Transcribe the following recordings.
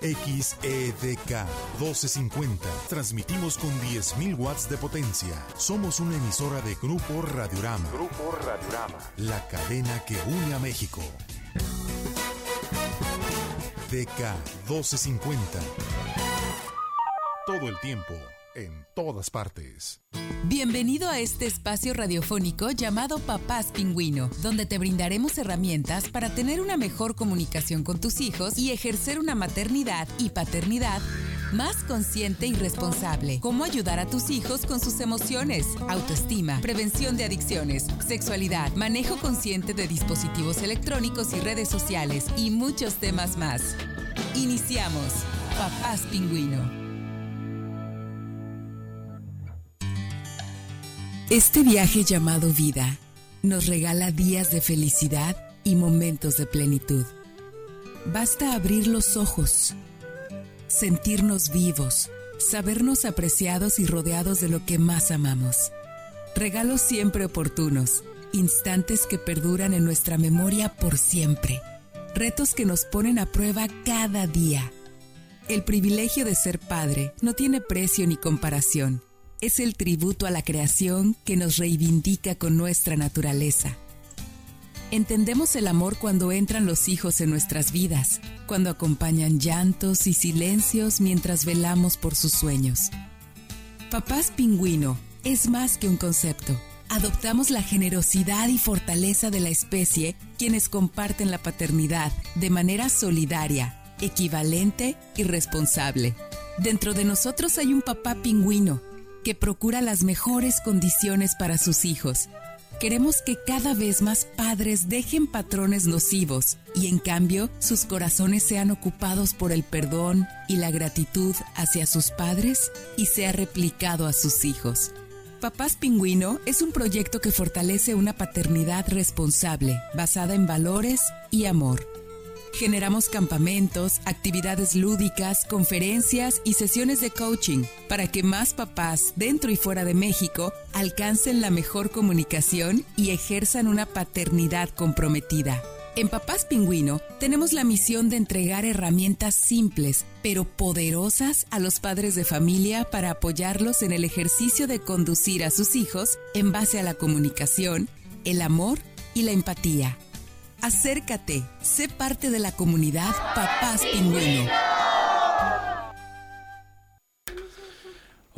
XEDK 1250. Transmitimos con 10.000 watts de potencia. Somos una emisora de Grupo Radiorama. Grupo Radiorama. La cadena que une a México. DK 1250. Todo el tiempo, en todas partes. Bienvenido a este espacio radiofónico llamado Papás Pingüino, donde te brindaremos herramientas para tener una mejor comunicación con tus hijos y ejercer una maternidad y paternidad más consciente y responsable. Cómo ayudar a tus hijos con sus emociones, autoestima, prevención de adicciones, sexualidad, manejo consciente de dispositivos electrónicos y redes sociales y muchos temas más. Iniciamos. Papás Pingüino. Este viaje llamado vida nos regala días de felicidad y momentos de plenitud. Basta abrir los ojos, sentirnos vivos, sabernos apreciados y rodeados de lo que más amamos. Regalos siempre oportunos, instantes que perduran en nuestra memoria por siempre, retos que nos ponen a prueba cada día. El privilegio de ser padre no tiene precio ni comparación es el tributo a la creación que nos reivindica con nuestra naturaleza. Entendemos el amor cuando entran los hijos en nuestras vidas, cuando acompañan llantos y silencios mientras velamos por sus sueños. Papás Pingüino es más que un concepto. Adoptamos la generosidad y fortaleza de la especie quienes comparten la paternidad de manera solidaria, equivalente y responsable. Dentro de nosotros hay un papá pingüino que procura las mejores condiciones para sus hijos. Queremos que cada vez más padres dejen patrones nocivos y en cambio sus corazones sean ocupados por el perdón y la gratitud hacia sus padres y sea replicado a sus hijos. Papás Pingüino es un proyecto que fortalece una paternidad responsable, basada en valores y amor Generamos campamentos, actividades lúdicas, conferencias y sesiones de coaching para que más papás dentro y fuera de México alcancen la mejor comunicación y ejerzan una paternidad comprometida. En Papás Pingüino tenemos la misión de entregar herramientas simples pero poderosas a los padres de familia para apoyarlos en el ejercicio de conducir a sus hijos en base a la comunicación, el amor y la empatía. Acércate, sé parte de la comunidad Papás Pingüino.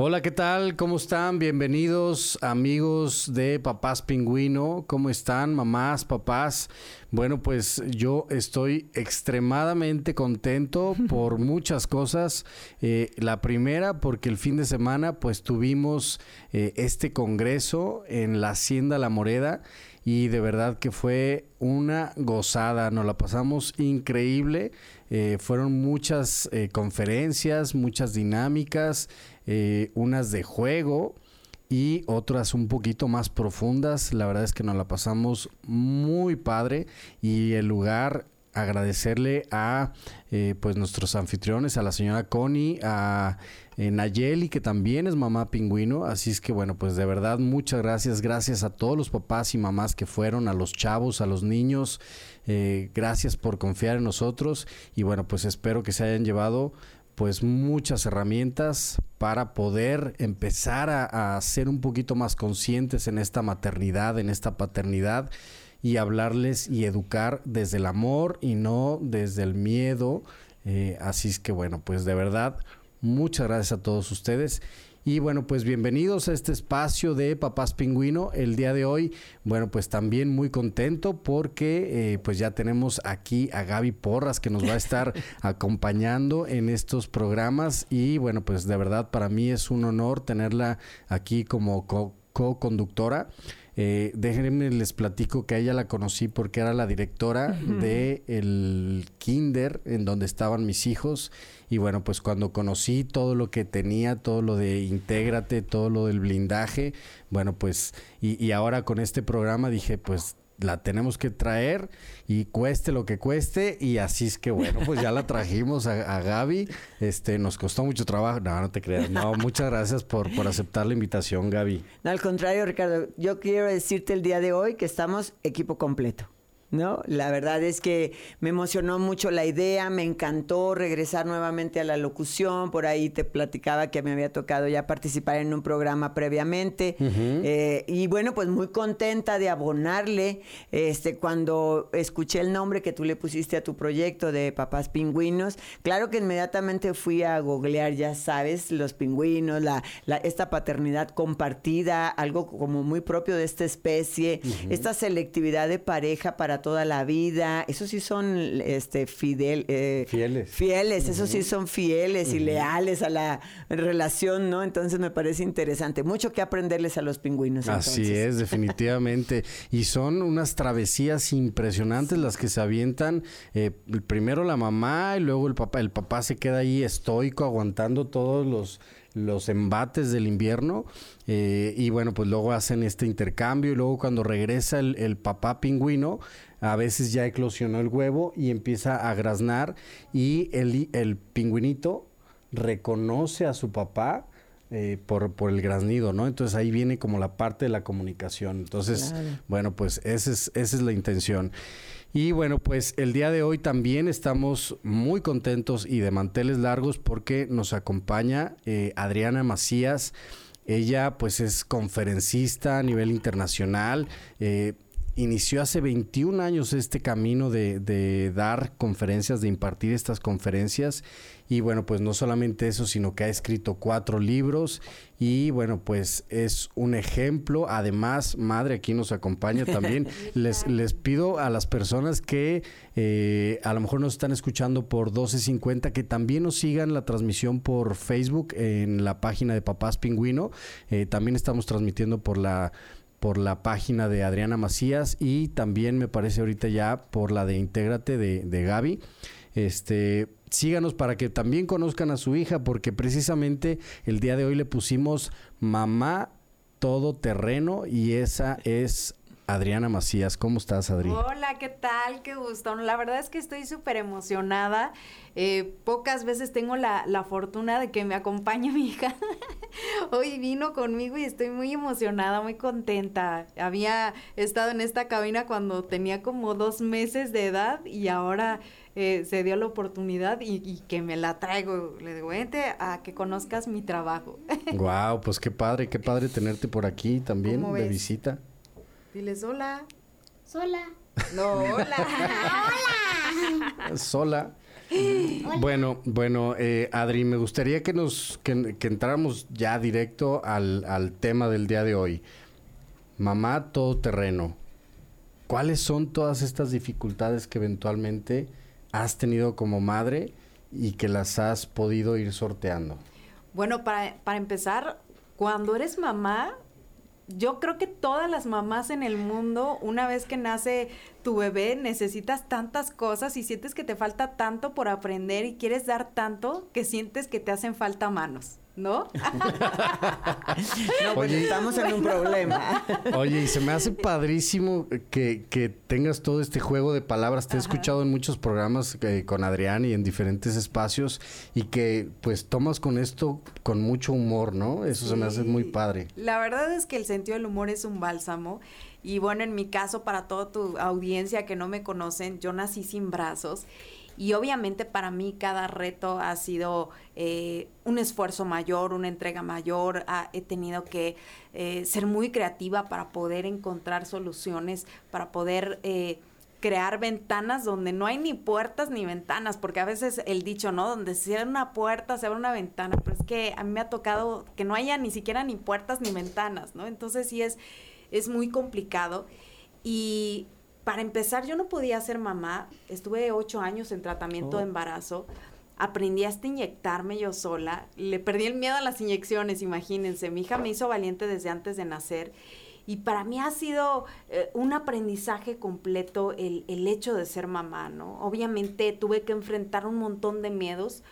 Hola, ¿qué tal? ¿Cómo están? Bienvenidos amigos de Papás Pingüino. ¿Cómo están, mamás, papás? Bueno, pues yo estoy extremadamente contento por muchas cosas. Eh, la primera, porque el fin de semana pues tuvimos eh, este congreso en la Hacienda La Moreda y de verdad que fue una gozada, nos la pasamos increíble, eh, fueron muchas eh, conferencias, muchas dinámicas, eh, unas de juego y otras un poquito más profundas, la verdad es que nos la pasamos muy padre y el lugar agradecerle a pues nuestros anfitriones, a la señora Connie, a eh, Nayeli, que también es mamá pingüino. Así es que bueno, pues de verdad muchas gracias. Gracias a todos los papás y mamás que fueron, a los chavos, a los niños. Eh, gracias por confiar en nosotros. Y bueno, pues espero que se hayan llevado pues muchas herramientas para poder empezar a, a, ser un poquito más conscientes en esta maternidad, en esta paternidad y hablarles y educar desde el amor y no desde el miedo. Eh, así es que bueno, pues de verdad Muchas gracias a todos ustedes. Y bueno, pues bienvenidos a este espacio de Papás Pingüino. El día de hoy, bueno, pues también muy contento porque eh, pues ya tenemos aquí a Gaby Porras que nos va a estar acompañando en estos programas. Y bueno, pues de verdad para mí es un honor tenerla aquí como co-conductora. Eh, déjenme les platico que a ella la conocí porque era la directora de el kinder en donde estaban mis hijos. Y bueno pues cuando conocí todo lo que tenía todo lo de intégrate todo lo del blindaje bueno pues y, y ahora con este programa dije pues la tenemos que traer y cueste lo que cueste y así es que bueno, pues ya la trajimos a, Gaby. Este, nos costó mucho trabajo. No, no te creas. No, muchas gracias por, por aceptar la invitación, Gaby. No, al contrario, Ricardo, yo quiero decirte el día de hoy que estamos equipo completo. ¿No? La verdad es que me emocionó mucho la idea, me encantó regresar nuevamente a la locución, por ahí te platicaba que me había tocado ya participar en un programa previamente, eh, y bueno, pues muy contenta de abonarle, este, cuando escuché el nombre que tú le pusiste a tu proyecto de Papás Pingüinos, claro que inmediatamente fui a googlear, ya sabes, los pingüinos, la, esta paternidad compartida, algo como muy propio de esta especie, esta selectividad de pareja para toda la vida. Esos sí son este, fidel, eh, fieles. Fieles, esos sí son fieles y leales a la relación, ¿no? Entonces me parece interesante. Mucho que aprenderles a los pingüinos. Así es, definitivamente. y son unas travesías impresionantes las que se avientan. Eh, primero la mamá y luego el papá. El papá se queda ahí estoico, aguantando todos los los embates del invierno eh, y bueno pues luego hacen este intercambio y luego cuando regresa el, el papá pingüino a veces ya eclosionó el huevo y empieza a graznar y el, el pingüinito reconoce a su papá eh, por, por, el graznido, ¿no? Entonces ahí viene como la parte de la comunicación. Entonces, bueno, pues esa es, esa es la intención. Y bueno, pues el día de hoy también estamos muy contentos y de manteles largos porque nos acompaña eh, Adriana Macías. Ella pues es conferencista a nivel internacional. Eh, inició hace 21 años este camino de, dar conferencias, de impartir estas conferencias. Y bueno, pues no solamente eso, sino que ha escrito cuatro libros y bueno, pues es un ejemplo. Además, madre aquí nos acompaña también. les, les pido a las personas que eh, a lo mejor nos están escuchando por 1250 que también nos sigan la transmisión por Facebook en la página de Papás Pingüino. Eh, también estamos transmitiendo por la por la página de Adriana Macías y también me parece ahorita ya por la de Intégrate de, de Gaby. Este, síganos para que también conozcan a su hija, porque precisamente el día de hoy le pusimos mamá todo terreno y esa es Adriana Macías. ¿Cómo estás, Adri? Hola, ¿qué tal? Qué gusto. La verdad es que estoy súper emocionada. Eh, pocas veces tengo la, la, fortuna de que me acompañe mi hija. Hoy vino conmigo y estoy muy emocionada, muy contenta. Había estado en esta cabina cuando tenía como dos meses de edad y ahora eh, se dio la oportunidad y, que me la traigo. Le digo, vente a que conozcas mi trabajo. Wow, pues qué padre, qué padre tenerte por aquí también de visita. Diles hola. Sola. No, hola. hola. Sola. Bueno, bueno, eh, Adri, me gustaría que nos que, entráramos ya directo al, al, tema del día de hoy. Mamá todoterreno. ¿Cuáles son todas estas dificultades que eventualmente has tenido como madre y que las has podido ir sorteando? Bueno, para, para empezar, cuando eres mamá, yo creo que todas las mamás en el mundo, una vez que nace tu bebé, necesitas tantas cosas y sientes que te falta tanto por aprender y quieres dar tanto que sientes que te hacen falta manos. ¿No? no, pues estamos en un problema. Oye, y se me hace padrísimo que, que tengas todo este juego de palabras. Te he escuchado en muchos programas eh, con Adrián y en diferentes espacios y que pues tomas con esto con mucho humor, ¿no? Eso se me hace muy padre. La verdad es que el sentido del humor es un bálsamo. Y bueno, en mi caso, para toda tu audiencia que no me conocen, yo nací sin brazos y obviamente para mí cada reto ha sido eh, un esfuerzo mayor, una entrega mayor. he tenido que eh, ser muy creativa para poder encontrar soluciones, para poder... Eh, crear ventanas donde no hay ni puertas ni ventanas, porque a veces el dicho, ¿no? Donde se cierra una puerta, se abre una ventana, pero es que a mí me ha tocado que no haya ni siquiera ni puertas ni ventanas, ¿no? Entonces sí es, es muy complicado. Y para empezar, yo no podía ser mamá. Estuve ocho años en tratamiento de oh. embarazo. Aprendí hasta inyectarme yo sola. Le perdí el miedo a las inyecciones, imagínense. Mi hija me hizo valiente desde antes de nacer. Y para mí ha sido eh, un aprendizaje completo el, el hecho de ser mamá, ¿no? Obviamente tuve que enfrentar un montón de miedos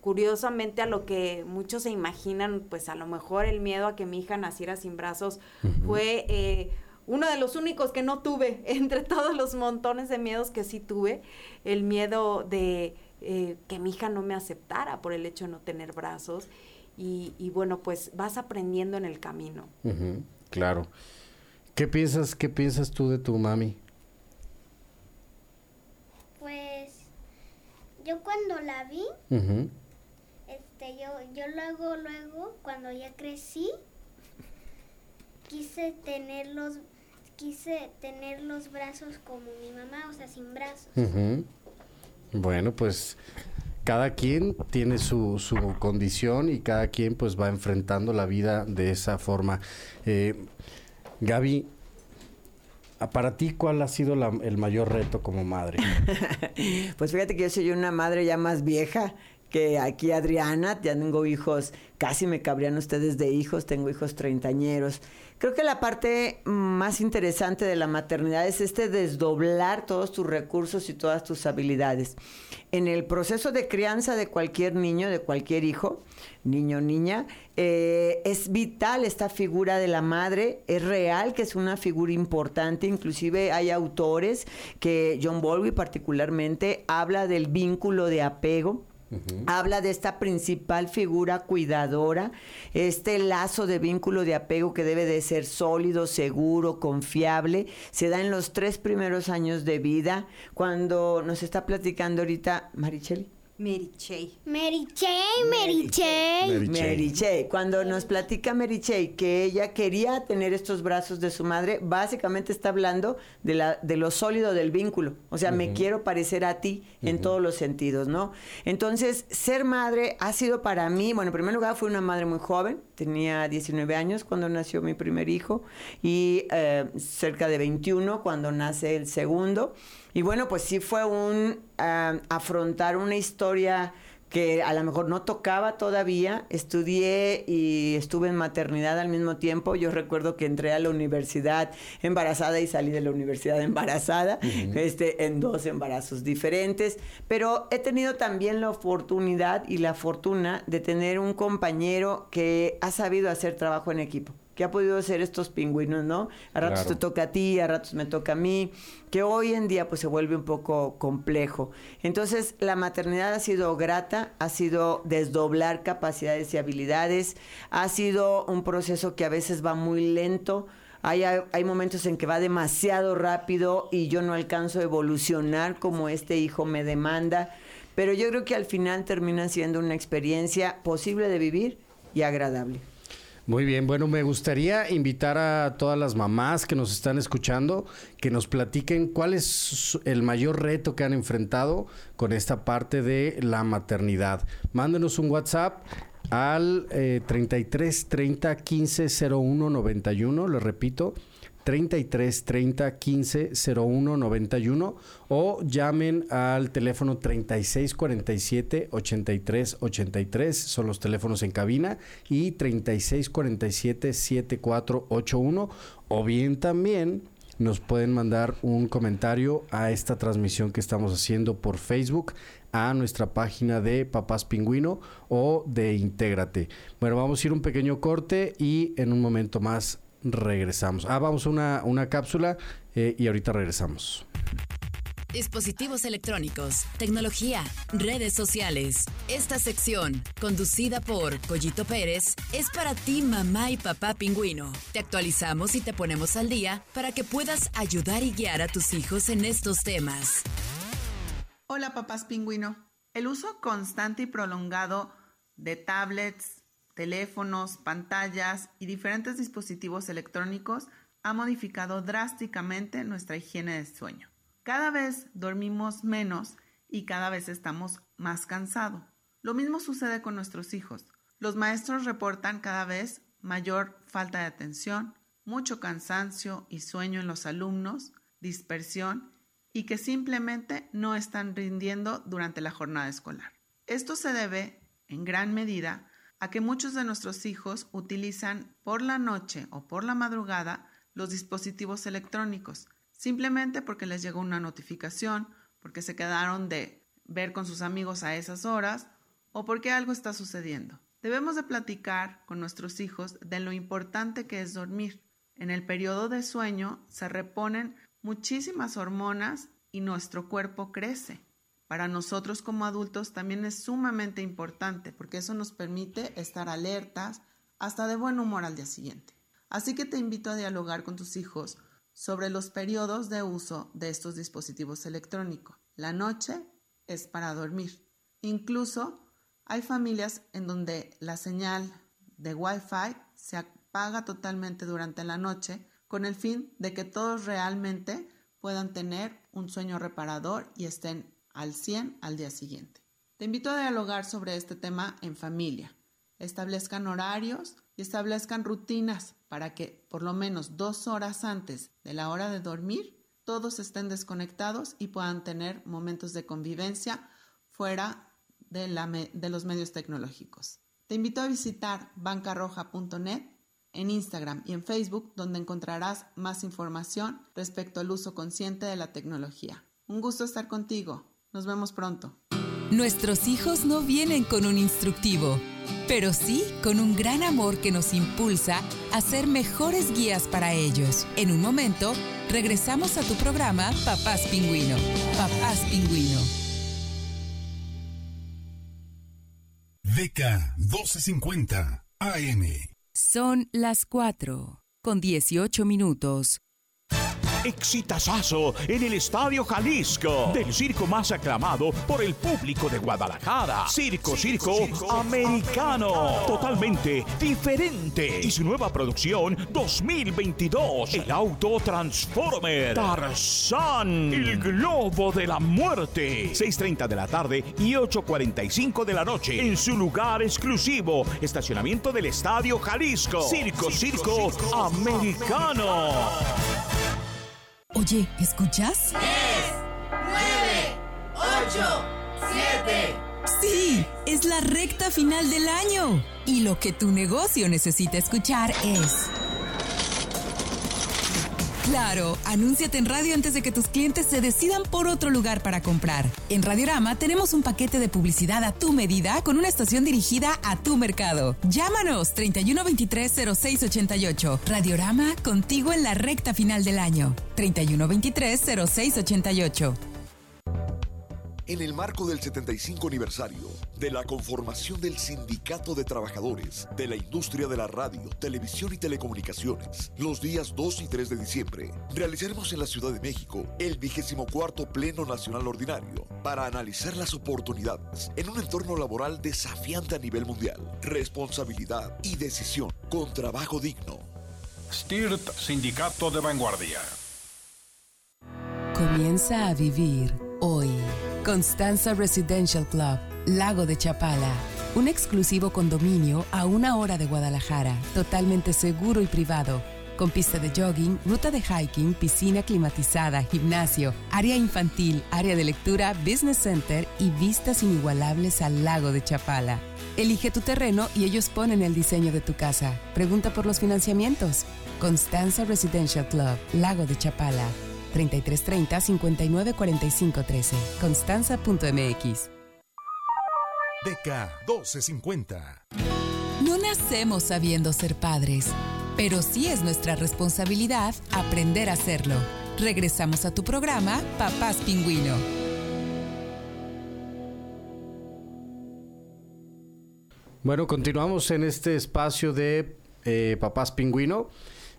curiosamente a lo que muchos se imaginan, pues a lo mejor el miedo a que mi hija naciera sin brazos fue eh, uno de los únicos que no tuve entre todos los montones de miedos que sí tuve, el miedo de eh, que mi hija no me aceptara por el hecho de no tener brazos. Y, bueno, pues vas aprendiendo en el camino. claro. ¿Qué piensas, qué piensas tú de tu mami? yo cuando la vi, este, yo, yo luego, luego, cuando ya crecí, quise tener los, quise tener los brazos como mi mamá, o sea, sin brazos. Bueno, pues cada quien tiene su, su, condición y cada quien pues va enfrentando la vida de esa forma. Eh, Gaby, para ti, ¿cuál ha sido el mayor reto como madre? pues fíjate que yo soy una madre ya más vieja que aquí Adriana, ya tengo hijos, casi me cabrían ustedes de hijos, tengo hijos treintañeros. Creo que la parte más interesante de la maternidad es este desdoblar todos tus recursos y todas tus habilidades. En el proceso de crianza de cualquier niño, de cualquier hijo, niño niña, eh, es vital esta figura de la madre, es real que es una figura importante, inclusive hay autores que John Bowlby particularmente habla del vínculo de apego Habla de esta principal figura cuidadora, este lazo de vínculo de apego que debe de ser sólido, seguro, confiable. Se da en los tres primeros años de vida. Cuando nos está platicando ahorita Maricheli. Mary Chey. Mary Chey, Mary Chey. Mary Chey. Cuando nos platica Mary Chey que ella quería tener estos brazos de su madre, básicamente está hablando de, la, de lo sólido del vínculo. O sea, me quiero parecer a ti en todos los sentidos, ¿no? Entonces, ser madre ha sido para mí, bueno, en primer lugar, fui una madre muy joven, tenía 19 años cuando nació mi primer hijo y eh, cerca de 21 cuando nace el segundo. Y bueno, pues sí fue un afrontar una historia que a lo mejor no tocaba todavía. Estudié y estuve en maternidad al mismo tiempo. Yo recuerdo que entré a la universidad embarazada y salí de la universidad embarazada, este, en dos embarazos diferentes. Pero he tenido también la oportunidad y la fortuna de tener un compañero que ha sabido hacer trabajo en equipo que ha podido ser estos pingüinos, ¿no? A ratos te toca a ti, a ratos me toca a mí, que hoy en día pues se vuelve un poco complejo. Entonces, la maternidad ha sido grata, ha sido desdoblar capacidades y habilidades, ha sido un proceso que a veces va muy lento. Hay, hay momentos en que va demasiado rápido y yo no alcanzo a evolucionar como este hijo me demanda, pero yo creo que al final termina siendo una experiencia posible de vivir y agradable. Muy bien, bueno, me gustaría invitar a todas las mamás que nos están escuchando que nos platiquen cuál es el mayor reto que han enfrentado con esta parte de la maternidad. Mándenos un WhatsApp al 33 30 15 01 91, le repito, 33 30 15 01 91 o llamen al teléfono 36 47 83 83, son los teléfonos en cabina, y 36 47 7481 o bien también nos pueden mandar un comentario a esta transmisión que estamos haciendo por Facebook a nuestra página de Papás Pingüino o de Intégrate. Bueno, vamos a ir un pequeño corte y en un momento más regresamos. Ah, vamos a una, una cápsula eh, y ahorita regresamos. Dispositivos electrónicos, tecnología, redes sociales. Esta sección, conducida por Collito Pérez, es para ti mamá y papá pingüino. Te actualizamos y te ponemos al día para que puedas ayudar y guiar a tus hijos en estos temas. Hola papás pingüino. El uso constante y prolongado de tablets, teléfonos, pantallas y diferentes dispositivos electrónicos ha modificado drásticamente nuestra higiene de sueño. Cada vez dormimos menos y cada vez estamos más cansados. Lo mismo sucede con nuestros hijos. Los maestros reportan cada vez mayor falta de atención, mucho cansancio y sueño en los alumnos, dispersión y que simplemente no están rindiendo durante la jornada escolar. Esto se debe, en gran medida, a que muchos de nuestros hijos utilizan por la noche o por la madrugada los dispositivos electrónicos, simplemente porque les llegó una notificación, porque se quedaron de ver con sus amigos a esas horas o porque algo está sucediendo. Debemos de platicar con nuestros hijos de lo importante que es dormir. En el periodo de sueño se reponen muchísimas hormonas y nuestro cuerpo crece para nosotros como adultos también es sumamente importante porque eso nos permite estar alertas hasta de buen humor al día siguiente. Así que te invito a dialogar con tus hijos sobre los periodos de uso de estos dispositivos electrónicos, la noche es para dormir. Incluso hay familias en donde la señal de Wi-Fi se apaga totalmente durante la noche con el fin de que todos realmente puedan tener un sueño reparador y estén al 100 al día siguiente. Te invito a dialogar sobre este tema en familia. Establezcan horarios y establezcan rutinas para que por lo menos dos horas antes de la hora de dormir todos estén desconectados y puedan tener momentos de convivencia fuera de, de los medios tecnológicos. Te invito a visitar bancarroja.net en Instagram y en Facebook donde encontrarás más información respecto al uso consciente de la tecnología. Un gusto estar contigo. Nos vemos pronto. Nuestros hijos no vienen con un instructivo, pero sí con un gran amor que nos impulsa a ser mejores guías para ellos. En un momento, regresamos a tu programa Papás Pingüino. Papás Pingüino. DK 1250 AM. Son las 4 con 18 minutos exitazazo en el Estadio Jalisco del circo más aclamado por el público de Guadalajara. Circo, circo, americano. Totalmente diferente. Y su nueva producción 2022. El auto Transformer. Tarzán. El globo de la muerte. 6.30 de la tarde y 8.45 de la noche. En su lugar exclusivo. Estacionamiento del Estadio Jalisco. Circo, circo, americano. Oye, ¿escuchas? 10, 9, 8, 7. Sí, es la recta final del año. Y lo que tu negocio necesita escuchar es... Claro, anúnciate en radio antes de que tus clientes se decidan por otro lugar para comprar. En Radiorama tenemos un paquete de publicidad a tu medida con una estación dirigida a tu mercado. Llámanos 3123-0688. Radiorama contigo en la recta final del año. 3123-0688 en el marco del 75 aniversario de la conformación del Sindicato de Trabajadores de la Industria de la Radio, Televisión y Telecomunicaciones, los días 2 y 3 de diciembre, realizaremos en la Ciudad de México el 24 Pleno Nacional Ordinario para analizar las oportunidades en un entorno laboral desafiante a nivel mundial, responsabilidad y decisión con trabajo digno. STIRT Sindicato de Vanguardia. Comienza a vivir hoy. Constanza Residential Club, Lago de Chapala. Un exclusivo condominio a una hora de Guadalajara, totalmente seguro y privado, con pista de jogging, ruta de hiking, piscina climatizada, gimnasio, área infantil, área de lectura, business center y vistas inigualables al lago de Chapala. Elige tu terreno y ellos ponen el diseño de tu casa. Pregunta por los financiamientos. Constanza Residential Club, Lago de Chapala. 3330 594513. Constanza.mx. DK 1250. No nacemos sabiendo ser padres, pero sí es nuestra responsabilidad aprender a hacerlo. Regresamos a tu programa, Papás Pingüino. Bueno, continuamos en este espacio de eh, Papás Pingüino.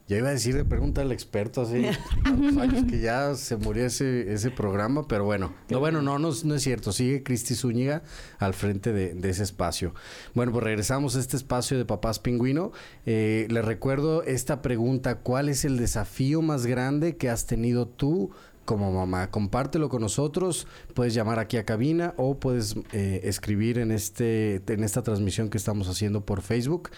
Ya iba a decir de pregunta al experto hace años que ya se murió ese, ese programa, pero bueno, no, bueno, no, no, es cierto. Sigue Cristi Zúñiga al frente de, ese espacio. Bueno, pues regresamos a este espacio de Papás Pingüino. Eh, le recuerdo esta pregunta: ¿Cuál es el desafío más grande que has tenido tú como mamá. Compártelo con nosotros, puedes llamar aquí a cabina o puedes eh, escribir en, este, en esta transmisión que estamos haciendo por Facebook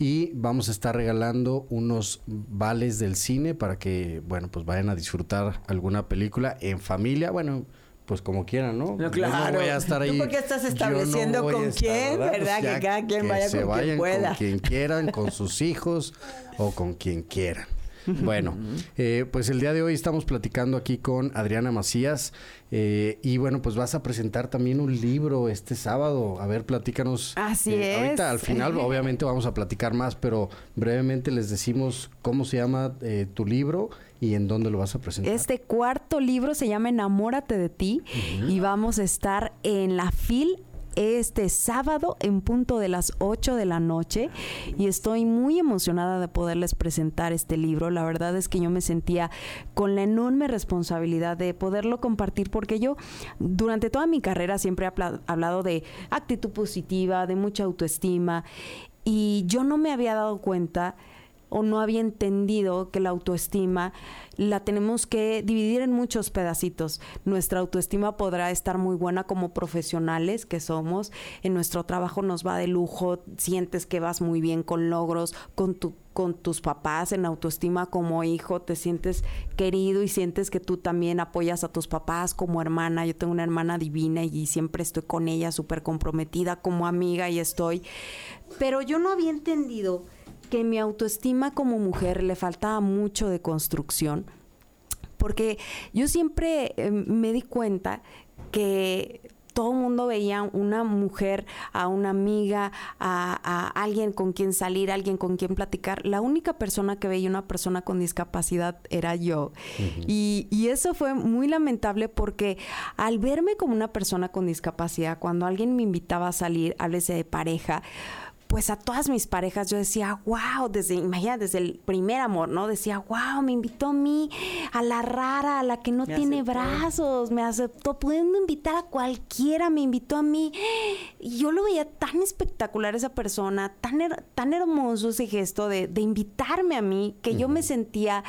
y vamos a estar regalando unos vales del cine para que, bueno, pues vayan a disfrutar alguna película en familia, bueno, pues como quieran, ¿no? claro. voy a estar ahí. ¿Tú por qué estás estableciendo con quién, verdad? Pues que cada quien vaya con quien pueda. Con quien quieran, con sus hijos o con quien quieran. Bueno, eh, pues el día de hoy estamos platicando aquí con Adriana Macías eh, y bueno, pues vas a presentar también un libro este sábado. A ver, platícanos. Así eh, es. Ahorita al final obviamente vamos a platicar más, pero brevemente les decimos cómo se llama tu libro y en dónde lo vas a presentar. Este cuarto libro se llama Enamórate de ti y vamos a estar en la FIL este sábado en punto de las 8 de la noche y estoy muy emocionada de poderles presentar este libro. La verdad es que yo me sentía con la enorme responsabilidad de poderlo compartir porque yo durante toda mi carrera siempre he hablado de actitud positiva, de mucha autoestima y yo no me había dado cuenta o no había entendido que la autoestima la tenemos que dividir en muchos pedacitos. Nuestra autoestima podrá estar muy buena como profesionales que somos, en nuestro trabajo nos va de lujo, sientes que vas muy bien con logros, con tu con tus papás en autoestima como hijo, te sientes querido y sientes que tú también apoyas a tus papás como hermana. Yo tengo una hermana divina y siempre estoy con ella súper comprometida como amiga y estoy. Pero yo no había entendido que mi autoestima como mujer le faltaba mucho de construcción, porque yo siempre eh, me di cuenta que todo el mundo veía una mujer, a una amiga, a, alguien con quien salir, alguien con quien platicar. La única persona que veía una persona con discapacidad era yo. y, y, eso fue muy lamentable porque al verme como una persona con discapacidad, cuando alguien me invitaba a salir, háblese de pareja, pues a todas mis parejas yo decía, wow, desde, imagina, desde el primer amor, ¿no? Decía, wow, me invitó a mí, a la rara, a la que no tiene brazos, me aceptó, pudiendo invitar a cualquiera, me invitó a mí. Y yo lo veía tan espectacular esa persona, tan, tan hermoso ese gesto de, invitarme a mí, que yo me sentía...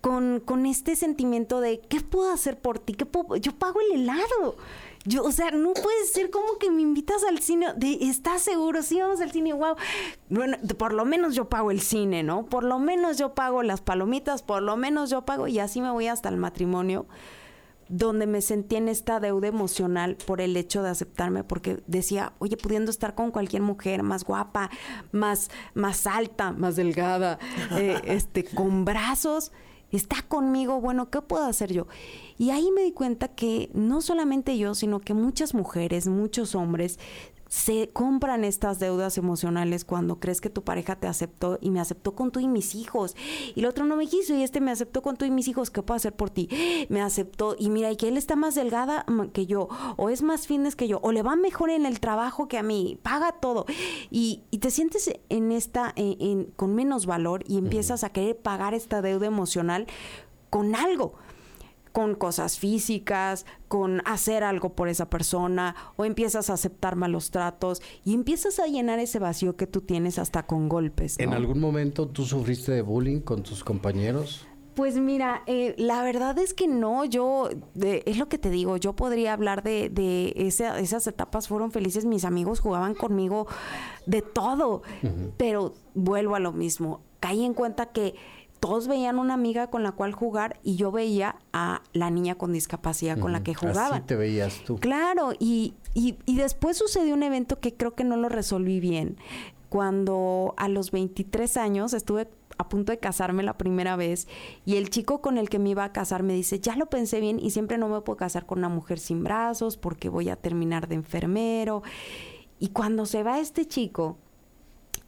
Con, con, este sentimiento de, ¿qué puedo hacer por ti? ¿Qué puedo? Yo pago el helado. Yo, o sea, no puede ser como que me invitas al cine. De, ¿Estás seguro? Sí, vamos al cine, wow. Bueno, por lo menos yo pago el cine, ¿no? Por lo menos yo pago las palomitas, por lo menos yo pago, y así me voy hasta el matrimonio, donde me sentí en esta deuda emocional por el hecho de aceptarme, porque decía, oye, pudiendo estar con cualquier mujer más guapa, más, más alta, más delgada, eh, este, con brazos está conmigo, bueno, ¿qué puedo hacer yo? Y ahí me di cuenta que no solamente yo, sino que muchas mujeres, muchos hombres se compran estas deudas emocionales cuando crees que tu pareja te aceptó y me aceptó con tú y mis hijos. Y el otro no me quiso y este me aceptó con tú y mis hijos. ¿Qué puedo hacer por ti? Me aceptó y mira, y que él está más delgada que yo, o es más fitness que yo, o le va mejor en el trabajo que a mí, paga todo. Y, te sientes en esta, con menos valor y empiezas a querer pagar esta deuda emocional con algo con cosas físicas, con hacer algo por esa persona, o empiezas a aceptar malos tratos y empiezas a llenar ese vacío que tú tienes hasta con golpes. ¿En algún momento tú sufriste de bullying con tus compañeros? Pues mira, eh, la verdad es que no, yo, es lo que te digo, yo podría hablar de, de esas etapas fueron felices, mis amigos jugaban conmigo de todo, pero vuelvo a lo mismo, caí en cuenta que todos veían una amiga con la cual jugar y yo veía a la niña con discapacidad con la que jugaba. Así te veías tú. Claro, y, y, y, después sucedió un evento que creo que no lo resolví bien. Cuando a los 23 años estuve a punto de casarme la primera vez y el chico con el que me iba a casar me dice, ya lo pensé bien y siempre no me puedo casar con una mujer sin brazos porque voy a terminar de enfermero. Y cuando se va este chico,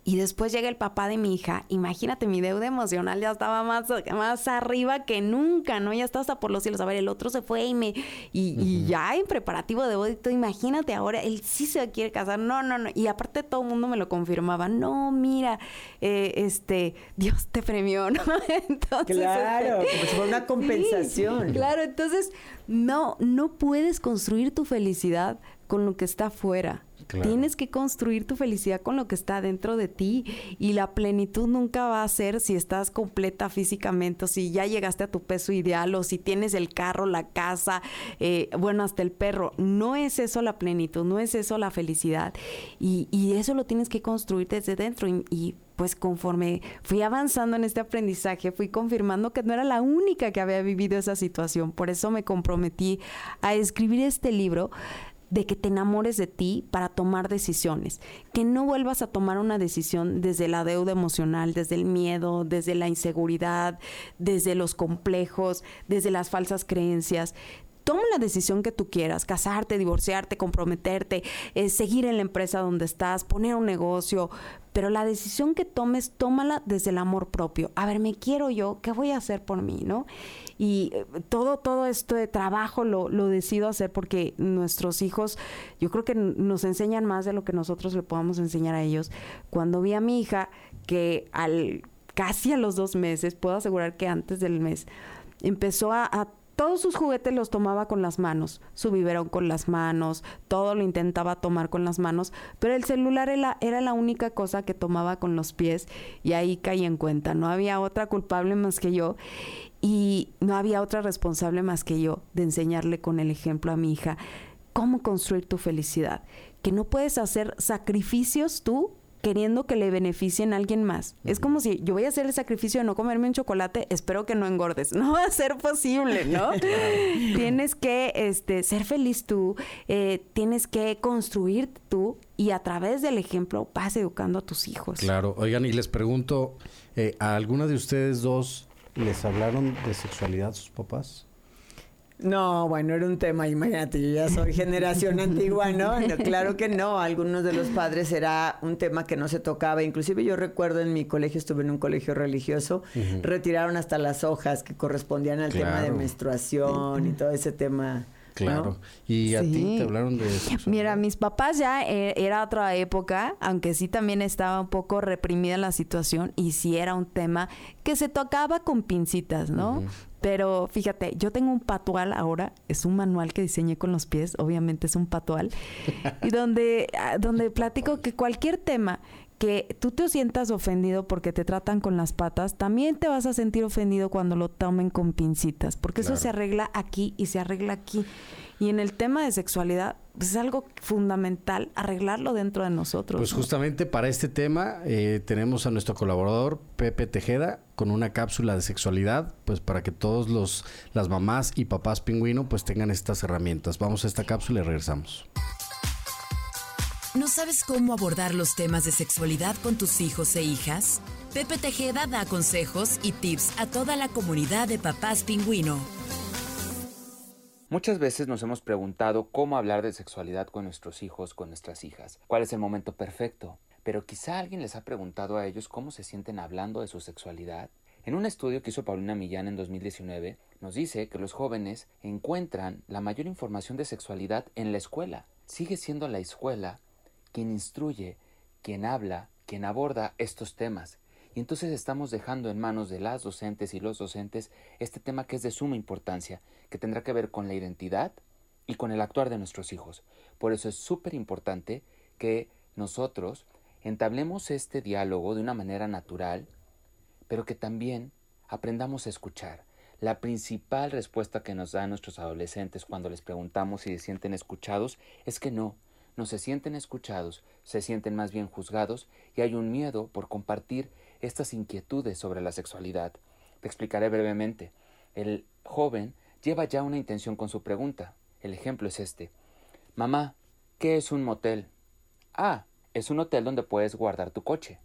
y después llega el papá de mi hija. Imagínate, mi deuda emocional ya estaba más, más arriba que nunca, ¿no? Ya estaba hasta por los cielos. A ver, el otro se fue y me. Y, ya en preparativo de boda, imagínate ahora, él sí se quiere casar. No, no, no. Y aparte todo el mundo me lo confirmaba. No, mira, eh, este, Dios te premió, ¿no? Entonces. Claro, este, fue una compensación. claro, entonces, no, no puedes construir tu felicidad con lo que está afuera Tienes que construir tu felicidad con lo que está dentro de ti y la plenitud nunca va a ser si estás completa físicamente o si ya llegaste a tu peso ideal o si tienes el carro, la casa, eh, bueno, hasta el perro. No es eso la plenitud, no es eso la felicidad y, eso lo tienes que construir desde dentro y, pues conforme fui avanzando en este aprendizaje, fui confirmando que no era la única que había vivido esa situación. Por eso me comprometí a escribir este libro de que te enamores de ti para tomar decisiones, que no vuelvas a tomar una decisión desde la deuda emocional, desde el miedo, desde la inseguridad, desde los complejos, desde las falsas creencias. Toma la decisión que tú quieras, casarte, divorciarte, comprometerte, eh, seguir en la empresa donde estás, poner un negocio, pero la decisión que tomes, tómala desde el amor propio. A ver, me quiero yo, ¿qué voy a hacer por mí, no? Y eh, todo, todo esto de trabajo lo, lo decido hacer porque nuestros hijos, yo creo que nos enseñan más de lo que nosotros le podamos enseñar a ellos. Cuando vi a mi hija que al casi a los dos meses, puedo asegurar que antes del mes, empezó a, a todos sus juguetes los tomaba con las manos, su biberón con las manos, todo lo intentaba tomar con las manos, pero el celular era, era, la única cosa que tomaba con los pies y ahí caí en cuenta, no había otra culpable más que yo y no había otra responsable más que yo de enseñarle con el ejemplo a mi hija cómo construir tu felicidad, que no puedes hacer sacrificios tú queriendo que le beneficien a alguien más. Es como si yo voy a hacer el sacrificio de no comerme un chocolate, espero que no engordes. No va a ser posible, ¿no? tienes que este, ser feliz tú, eh, tienes que construir tú y a través del ejemplo vas educando a tus hijos. Claro, oigan, y les pregunto, eh, ¿a alguna de ustedes dos les hablaron de sexualidad sus papás? No, bueno, era un tema, imagínate, yo ya soy generación antigua, ¿no? Claro que no, algunos de los padres era un tema que no se tocaba, inclusive yo recuerdo en mi colegio, estuve en un colegio religioso, retiraron hasta las hojas que correspondían al tema de menstruación y todo ese tema. Claro. ¿Y a ti te hablaron de eso? Mira, mis papás ya eh, era otra época, aunque sí también estaba un poco reprimida la situación y sí era un tema que se tocaba con pincitas, ¿no? Pero fíjate, yo tengo un patual ahora, es un manual que diseñé con los pies, obviamente es un patual, y donde, ah, donde platico que cualquier tema que tú te sientas ofendido porque te tratan con las patas, también te vas a sentir ofendido cuando lo tomen con pincitas, porque eso se arregla aquí y se arregla aquí. Y en el tema de sexualidad, pues es algo fundamental arreglarlo dentro de nosotros. Pues justamente para este tema eh, tenemos a nuestro colaborador Pepe Tejeda con una cápsula de sexualidad, pues para que todos los las mamás y papás pingüino pues tengan estas herramientas. Vamos a esta cápsula y regresamos. ¿No sabes cómo abordar los temas de sexualidad con tus hijos e hijas? Pepe Tejeda da consejos y tips a toda la comunidad de papás pingüino. Muchas veces nos hemos preguntado cómo hablar de sexualidad con nuestros hijos, con nuestras hijas, cuál es el momento perfecto, pero quizá alguien les ha preguntado a ellos cómo se sienten hablando de su sexualidad. En un estudio que hizo Paulina Millán en 2019, nos dice que los jóvenes encuentran la mayor información de sexualidad en la escuela. Sigue siendo la escuela quien instruye, quien habla, quien aborda estos temas. Y entonces estamos dejando en manos de las docentes y los docentes este tema que es de suma importancia, que tendrá que ver con la identidad y con el actuar de nuestros hijos. Por eso es súper importante que nosotros entablemos este diálogo de una manera natural, pero que también aprendamos a escuchar. La principal respuesta que nos dan nuestros adolescentes cuando les preguntamos si se sienten escuchados es que no, no se sienten escuchados, se sienten más bien juzgados y hay un miedo por compartir estas inquietudes sobre la sexualidad. Te explicaré brevemente. El joven lleva ya una intención con su pregunta. El ejemplo es este. Mamá, ¿qué es un motel? Ah, es un hotel donde puedes guardar tu coche.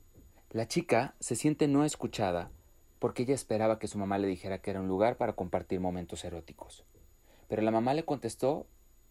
La chica se siente no escuchada porque ella esperaba que su mamá le dijera que era un lugar para compartir momentos eróticos. Pero la mamá le contestó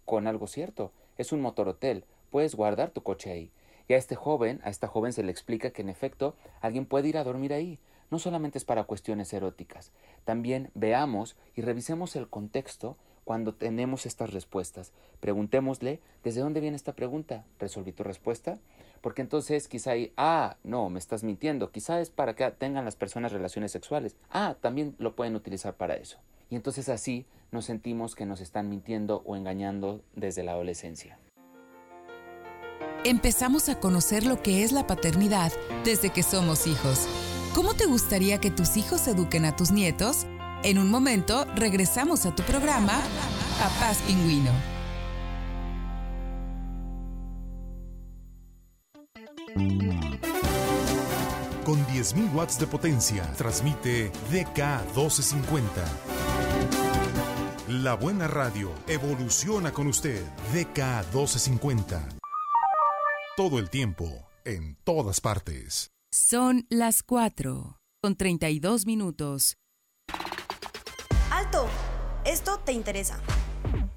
con algo cierto. Es un motor hotel, puedes guardar tu coche ahí. Y a este joven, a esta joven se le explica que en efecto alguien puede ir a dormir ahí. No solamente es para cuestiones eróticas. También veamos y revisemos el contexto cuando tenemos estas respuestas. Preguntémosle, ¿desde dónde viene esta pregunta? ¿Resolví tu respuesta? Porque entonces quizá ah, no, me estás mintiendo. Quizá es para que tengan las personas relaciones sexuales. Ah, también lo pueden utilizar para eso. Y entonces así nos sentimos que nos están mintiendo o engañando desde la adolescencia empezamos a conocer lo que es la paternidad desde que somos hijos. ¿Cómo te gustaría que tus hijos eduquen a tus nietos? En un momento regresamos a tu programa, Papás Pingüino. Con 10.000 watts de potencia, transmite DK1250. La buena radio evoluciona con usted. DK1250 todo el tiempo, en todas partes. Son las 4, con 32 minutos. ¡Alto! Esto te interesa.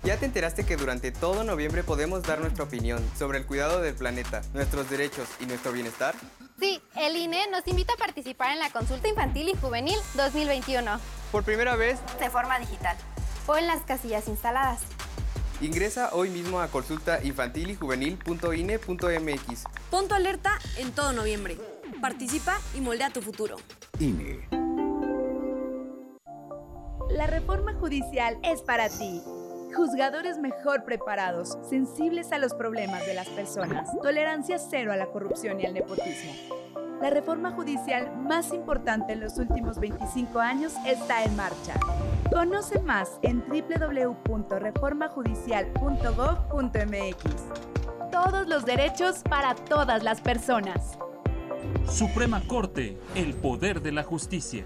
¿Ya te enteraste que durante todo noviembre podemos dar nuestra opinión sobre el cuidado del planeta, nuestros derechos y nuestro bienestar? Sí, el INE nos invita a participar en la consulta infantil y juvenil 2021. Por primera vez, de forma digital. O en las casillas instaladas. Ingresa hoy mismo a consulta infantil y juvenil.ine.mx. Punto alerta en todo noviembre. Participa y moldea tu futuro. INE. La reforma judicial es para ti. Juzgadores mejor preparados, sensibles a los problemas de las personas, tolerancia cero a la corrupción y al nepotismo. La reforma judicial más importante en los últimos 25 años está en marcha. Conoce más en www.reformajudicial.gov.mx. Todos los derechos para todas las personas. Suprema Corte, el poder de la justicia.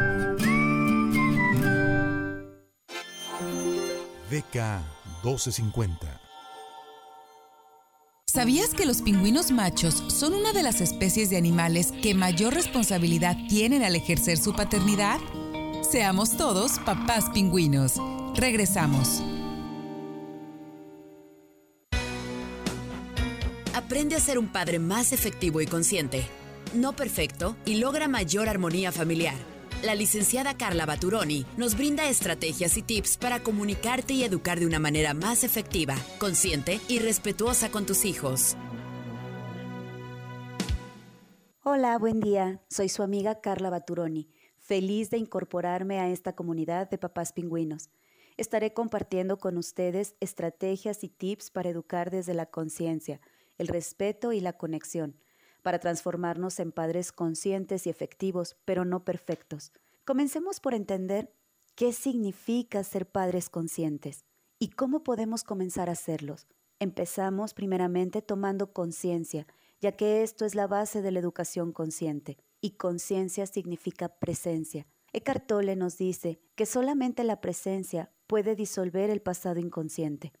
DK 1250. ¿Sabías que los pingüinos machos son una de las especies de animales que mayor responsabilidad tienen al ejercer su paternidad? Seamos todos papás pingüinos. Regresamos. Aprende a ser un padre más efectivo y consciente, no perfecto y logra mayor armonía familiar. La licenciada Carla Baturoni nos brinda estrategias y tips para comunicarte y educar de una manera más efectiva, consciente y respetuosa con tus hijos. Hola, buen día. Soy su amiga Carla Baturoni, feliz de incorporarme a esta comunidad de papás pingüinos. Estaré compartiendo con ustedes estrategias y tips para educar desde la conciencia, el respeto y la conexión para transformarnos en padres conscientes y efectivos, pero no perfectos. Comencemos por entender qué significa ser padres conscientes y cómo podemos comenzar a hacerlos. Empezamos primeramente tomando conciencia, ya que esto es la base de la educación consciente, y conciencia significa presencia. Eckhart Tolle nos dice que solamente la presencia puede disolver el pasado inconsciente.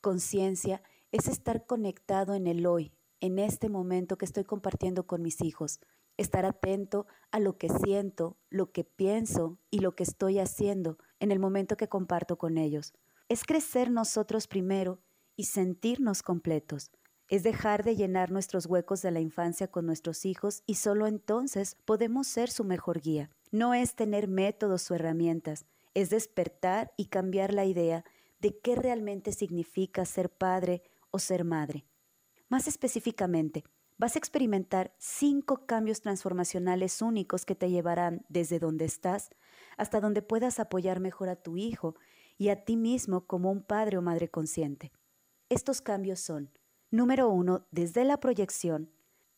Conciencia es estar conectado en el hoy, en este momento que estoy compartiendo con mis hijos. Estar atento a lo que siento, lo que pienso y lo que estoy haciendo en el momento que comparto con ellos. Es crecer nosotros primero y sentirnos completos. Es dejar de llenar nuestros huecos de la infancia con nuestros hijos y solo entonces podemos ser su mejor guía. No es tener métodos o herramientas, es despertar y cambiar la idea de qué realmente significa ser padre o ser madre. Más específicamente, vas a experimentar cinco cambios transformacionales únicos que te llevarán desde donde estás hasta donde puedas apoyar mejor a tu hijo y a ti mismo como un padre o madre consciente. Estos cambios son, número uno, desde la proyección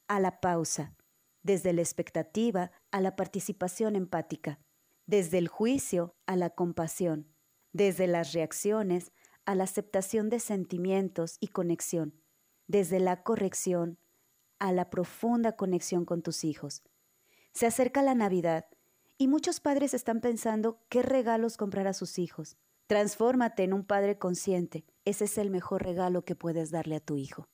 a la pausa, desde la expectativa a la participación empática, desde el juicio a la compasión, desde las reacciones a la aceptación de sentimientos y conexión desde la corrección a la profunda conexión con tus hijos. Se acerca la Navidad y muchos padres están pensando qué regalos comprar a sus hijos. Transfórmate en un padre consciente. Ese es el mejor regalo que puedes darle a tu hijo.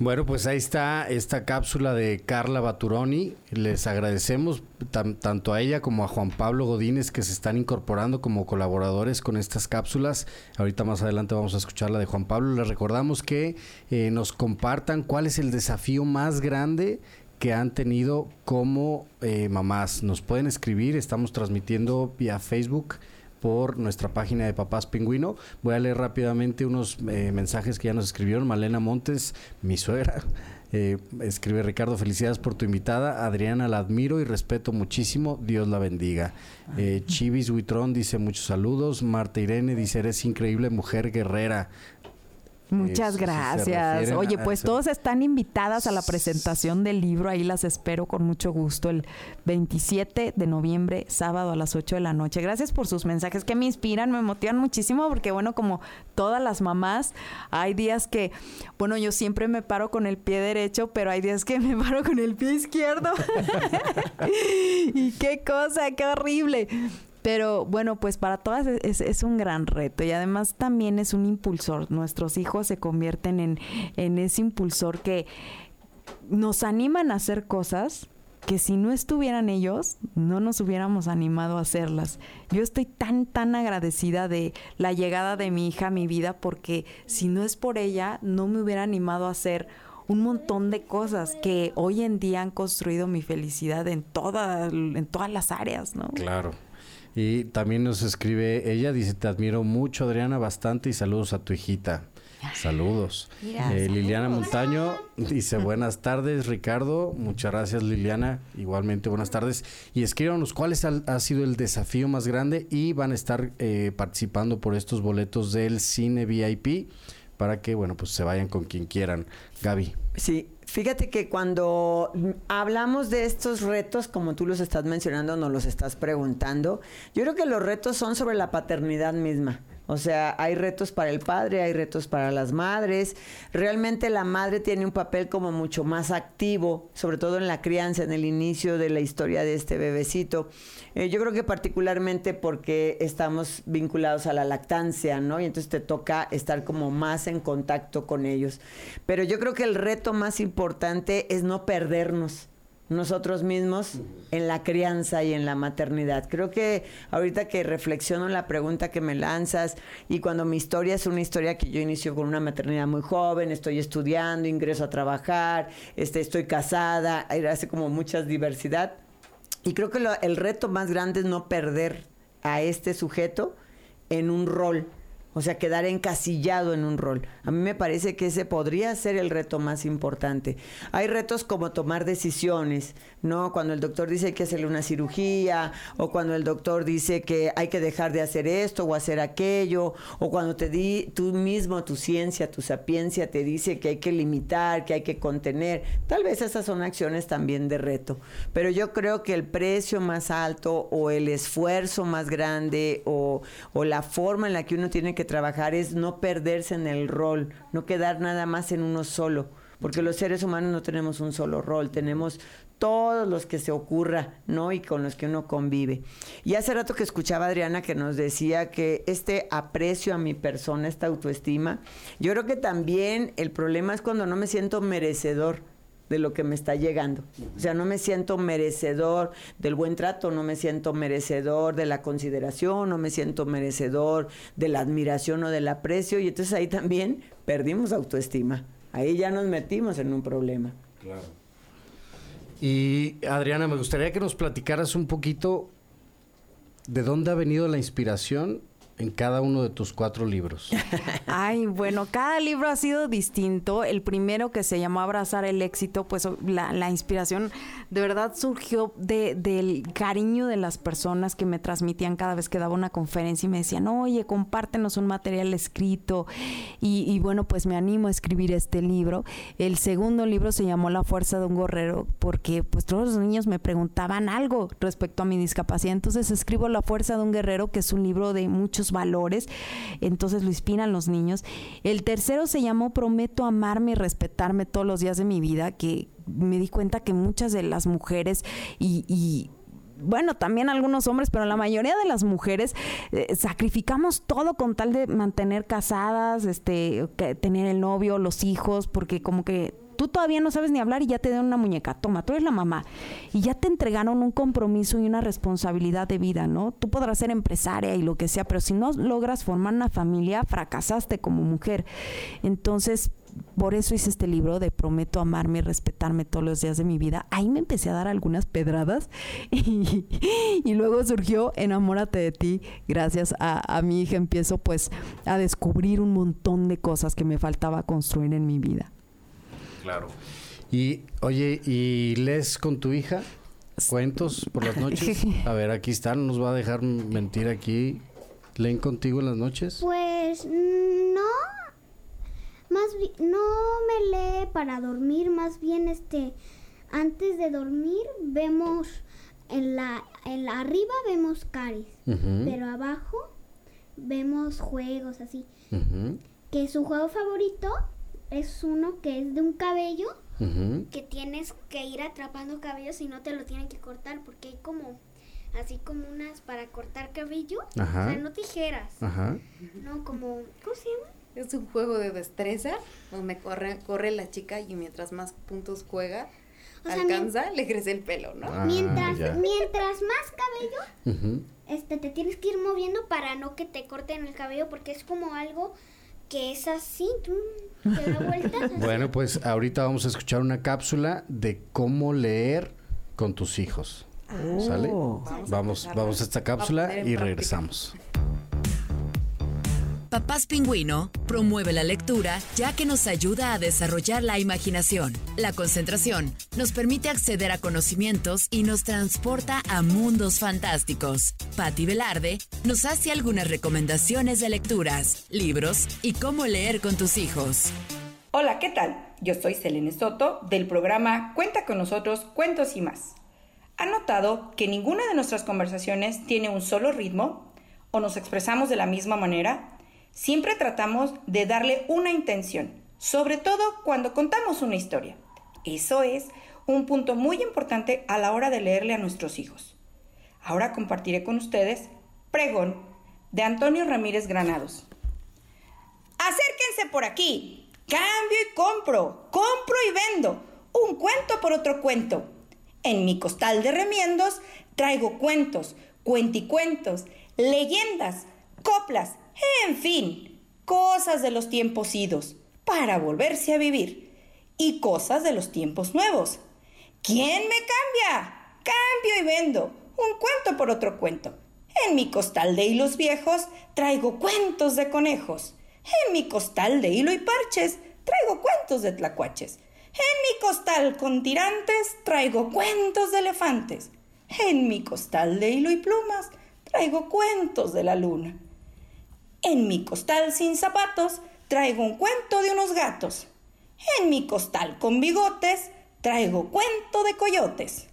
Bueno, pues ahí está esta cápsula de Carla Baturoni. Les agradecemos tanto a ella como a Juan Pablo Godínez que se están incorporando como colaboradores con estas cápsulas. Ahorita más adelante vamos a escuchar la de Juan Pablo. Les recordamos que eh, nos compartan cuál es el desafío más grande que han tenido como eh, mamás. Nos pueden escribir, estamos transmitiendo vía Facebook por nuestra página de Papás Pingüino. Voy a leer rápidamente unos eh, mensajes que ya nos escribieron. Malena Montes, mi suegra, Eh, escribe Ricardo, felicidades por tu invitada. Adriana, la admiro y respeto muchísimo. Dios la bendiga. Eh, Chivis Huitrón dice muchos saludos. Marta Irene dice, eres increíble mujer guerrera. Muchas gracias. Oye, pues todos están invitadas a la presentación del libro. Ahí las espero con mucho gusto el 27 de noviembre, sábado a las 8 de la noche. Gracias por sus mensajes que me inspiran, me motivan muchísimo porque, bueno, como todas las mamás, hay días que, bueno, yo siempre me paro con el pie derecho, pero hay días que me paro con el pie izquierdo. y qué cosa, qué horrible. Pero bueno, pues para todas es, un gran reto y además también es un impulsor. Nuestros hijos se convierten en, en ese impulsor que nos animan a hacer cosas que si no estuvieran ellos, no nos hubiéramos animado a hacerlas. Yo estoy tan, tan agradecida de la llegada de mi hija a mi vida porque si no es por ella, no me hubiera animado a hacer un montón de cosas que hoy en día han construido mi felicidad en, toda, en todas las áreas, ¿no? Claro. Y también nos escribe ella, dice, te admiro mucho, Adriana, bastante y saludos a tu hijita. Saludos. Mira, Eh, Liliana saludos. Montaño dice, buenas tardes, Ricardo. Muchas gracias, Liliana. Igualmente, buenas tardes. Y escríbanos cuál es ha sido el desafío más grande y van a estar eh, participando por estos boletos del cine VIP para que, bueno, pues se vayan con quien quieran. Gaby. Sí, fíjate que cuando hablamos de estos retos, como tú los estás mencionando, nos los estás preguntando, yo creo que los retos son sobre la paternidad misma. O sea, hay retos para el padre, hay retos para las madres. Realmente la madre tiene un papel como mucho más activo, sobre todo en la crianza, en el inicio de la historia de este bebecito. Eh, yo creo que particularmente porque estamos vinculados a la lactancia, ¿no? Y entonces te toca estar como más en contacto con ellos. Pero yo creo que el reto más importante es no perdernos nosotros mismos en la crianza y en la maternidad. Creo que ahorita que reflexiono en la pregunta que me lanzas y cuando mi historia es una historia que yo inicio con una maternidad muy joven, estoy estudiando, ingreso a trabajar, este, estoy casada, hace como mucha diversidad. Y creo que lo- el reto más grande es no perder a este sujeto en un rol. O sea, quedar encasillado en un rol. A mí me parece que ese podría ser el reto más importante. Hay retos como tomar decisiones, ¿no? Cuando el doctor dice que hacerle una cirugía, o cuando el doctor dice que hay que dejar de hacer esto o hacer aquello, o cuando te di tú mismo, tu ciencia, tu sapiencia te dice que hay que limitar, que hay que contener. Tal vez esas son acciones también de reto. Pero yo creo que el precio más alto o el esfuerzo más grande o, o la forma en la que uno tiene que trabajar es no perderse en el rol, no quedar nada más en uno solo. Porque los seres humanos no tenemos un solo rol, tenemos todos los que se ocurra, ¿no? Y con los que uno convive. Y hace rato que escuchaba a Adriana que nos decía que este aprecio a mi persona, esta autoestima, yo creo que también el problema es cuando no me siento merecedor de lo que me está llegando. O sea, no me siento merecedor del buen trato, no me siento merecedor de la consideración, no me siento merecedor de la admiración o del aprecio. Y entonces ahí también perdimos autoestima. Ahí ya nos metimos en un problema. Claro. Y Adriana, me gustaría que nos platicaras un poquito de dónde ha venido la inspiración en cada uno de tus cuatro libros. Ay, bueno, cada libro ha sido distinto. El primero que se llamó Abrazar el éxito, pues la, la inspiración de verdad surgió de, del cariño de las personas que me transmitían cada vez que daba una conferencia y me decían, oye, compártenos un material escrito. Y, y bueno, pues me animo a escribir este libro. El segundo libro se llamó La fuerza de un guerrero porque pues todos los niños me preguntaban algo respecto a mi discapacidad. Entonces escribo La fuerza de un guerrero, que es un libro de muchos valores, entonces lo inspiran los niños. El tercero se llamó Prometo amarme y respetarme todos los días de mi vida, que me di cuenta que muchas de las mujeres y, bueno, también algunos hombres, pero la mayoría de las mujeres eh, sacrificamos todo con tal de mantener casadas, este, tener el novio, los hijos, porque como que tú todavía no sabes ni hablar y ya te dan una muñeca, toma, tú eres la mamá y ya te entregaron un compromiso y una responsabilidad de vida, ¿no? Tú podrás ser empresaria y lo que sea, pero si no logras formar una familia, fracasaste como mujer. Entonces, por eso hice este libro de Prometo amarme y respetarme todos los días de mi vida. Ahí me empecé a dar algunas pedradas y, luego surgió Enamórate de ti. Gracias a mi hija empiezo pues a descubrir un montón de cosas que me faltaba construir en mi vida. Claro. Y, oye, ¿y lees con tu hija cuentos por las noches? A ver, aquí están, no nos va a dejar mentir aquí. ¿Leen contigo en las noches? Pues no, más no me lee para dormir, más bien este, antes de dormir vemos en la, en la arriba vemos caris, Ujú. pero abajo vemos juegos así. Que su juego favorito es uno que es de un cabello que tienes que ir atrapando cabello si no te lo tienen que cortar porque hay como así como unas para cortar cabello, Ajá. o sea, no tijeras. Ajá. No, como ¿cómo se llama? Es un juego de destreza donde corre, corre la chica y mientras más puntos juega, O sea, alcanza, le crece el pelo, ¿no? Ah, mientras ya. mientras más cabello, este te tienes que ir moviendo para no que te corten el cabello porque es como algo que es así, tú te da vueltas. así. Bueno, pues ahorita vamos a escuchar una cápsula de cómo leer con tus hijos. Oh. ¿Sale? Vamos a Vamos, a esta cápsula y práctica. regresamos. Papás Pingüino promueve la lectura ya que nos ayuda a desarrollar la imaginación. La concentración nos permite acceder a conocimientos y nos transporta a mundos fantásticos. Patti Velarde nos hace algunas recomendaciones de lecturas, libros y cómo leer con tus hijos. Hola, ¿qué tal? Yo soy Selene Soto del programa Cuenta con nosotros, Cuentos y más. ¿Han notado que ninguna de nuestras conversaciones tiene un solo ritmo o nos expresamos de la misma manera? Siempre tratamos de darle una intención, sobre todo cuando contamos una historia. Eso es un punto muy importante a la hora de leerle a nuestros hijos. Ahora compartiré con ustedes Pregón de Antonio Ramírez Granados. Acérquense por aquí. Cambio y compro. Compro y vendo. Un cuento por otro cuento. En mi costal de remiendos traigo cuentos, cuenticuentos, leyendas, coplas, en fin, cosas de los tiempos idos para volverse a vivir y cosas de los tiempos nuevos. ¿Quién me cambia? Cambio y vendo. Un cuento por otro cuento. En mi costal de hilos viejos traigo cuentos de conejos. En mi costal de hilo y parches traigo cuentos de tlacuaches. En mi costal con tirantes traigo cuentos de elefantes. En mi costal de hilo y plumas traigo cuentos de la luna. En mi costal sin zapatos traigo un cuento de unos gatos. En mi costal con bigotes traigo cuento de coyotes.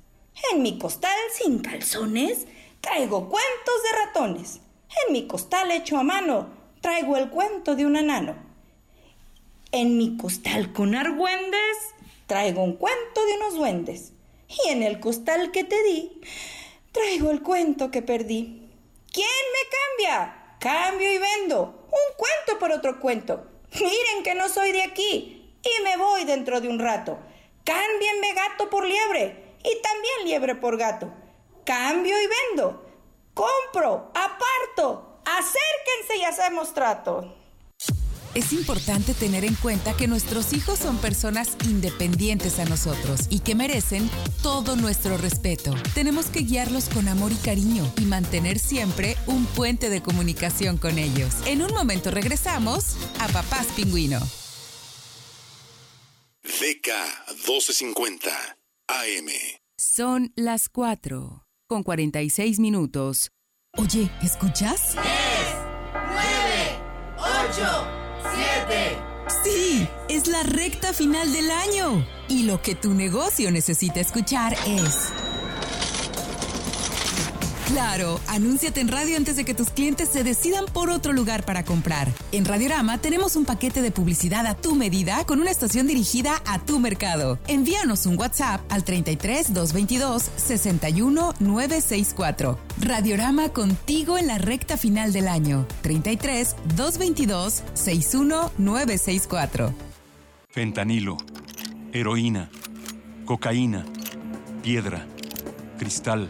En mi costal sin calzones traigo cuentos de ratones. En mi costal hecho a mano traigo el cuento de un enano. En mi costal con argüendes traigo un cuento de unos duendes. Y en el costal que te di traigo el cuento que perdí. ¿Quién me cambia? Cambio y vendo. Un cuento por otro cuento. Miren que no soy de aquí y me voy dentro de un rato. Cámbienme gato por liebre y también liebre por gato. Cambio y vendo. Compro, aparto. Acérquense y hacemos trato. Es importante tener en cuenta que nuestros hijos son personas independientes a nosotros y que merecen todo nuestro respeto. Tenemos que guiarlos con amor y cariño y mantener siempre un puente de comunicación con ellos. En un momento regresamos a Papás Pingüino. DK 1250 AM. Son las 4 con 46 minutos. Oye, ¿escuchas? 9, es la recta final del año. Y lo que tu negocio necesita escuchar es... Claro, anúnciate en radio antes de que tus clientes se decidan por otro lugar para comprar. En Radiorama tenemos un paquete de publicidad a tu medida con una estación dirigida a tu mercado. Envíanos un WhatsApp al 33 222 61 964. Radiorama contigo en la recta final del año. 33 222 61 964. Fentanilo, heroína, cocaína, piedra, cristal.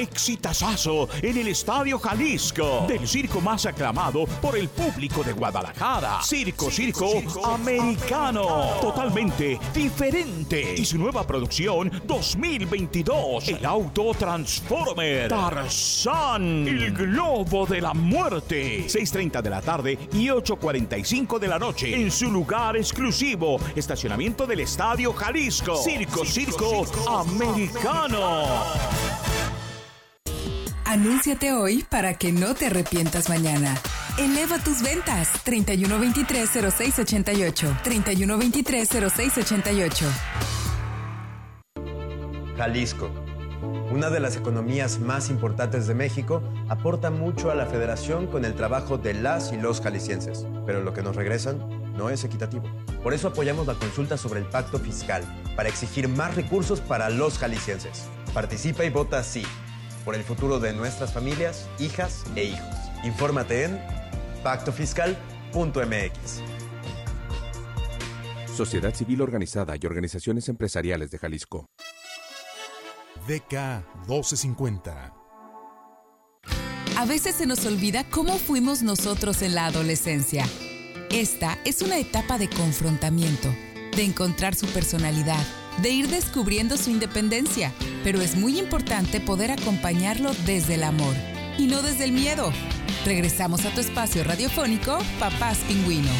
Exitazazo en el Estadio Jalisco del circo más aclamado por el público de Guadalajara. Circo, circo, americano. Totalmente diferente. Y su nueva producción 2022. El auto Transformer. Tarzán. El globo de la muerte. 6.30 de la tarde y 8.45 de la noche. En su lugar exclusivo. Estacionamiento del Estadio Jalisco. Circo, circo, americano. Anúnciate hoy para que no te arrepientas mañana. Eleva tus ventas 3123-0688. 3123-0688. Jalisco, una de las economías más importantes de México, aporta mucho a la federación con el trabajo de las y los jaliscienses, pero lo que nos regresan no es equitativo. Por eso apoyamos la consulta sobre el pacto fiscal, para exigir más recursos para los jaliscienses. Participa y vota sí por el futuro de nuestras familias, hijas e hijos. Infórmate en pactofiscal.mx. Sociedad Civil Organizada y Organizaciones Empresariales de Jalisco. DK 1250. A veces se nos olvida cómo fuimos nosotros en la adolescencia. Esta es una etapa de confrontamiento, de encontrar su personalidad, de ir descubriendo su independencia, pero es muy importante poder acompañarlo desde el amor y no desde el miedo. Regresamos a tu espacio radiofónico, Papás Pingüino.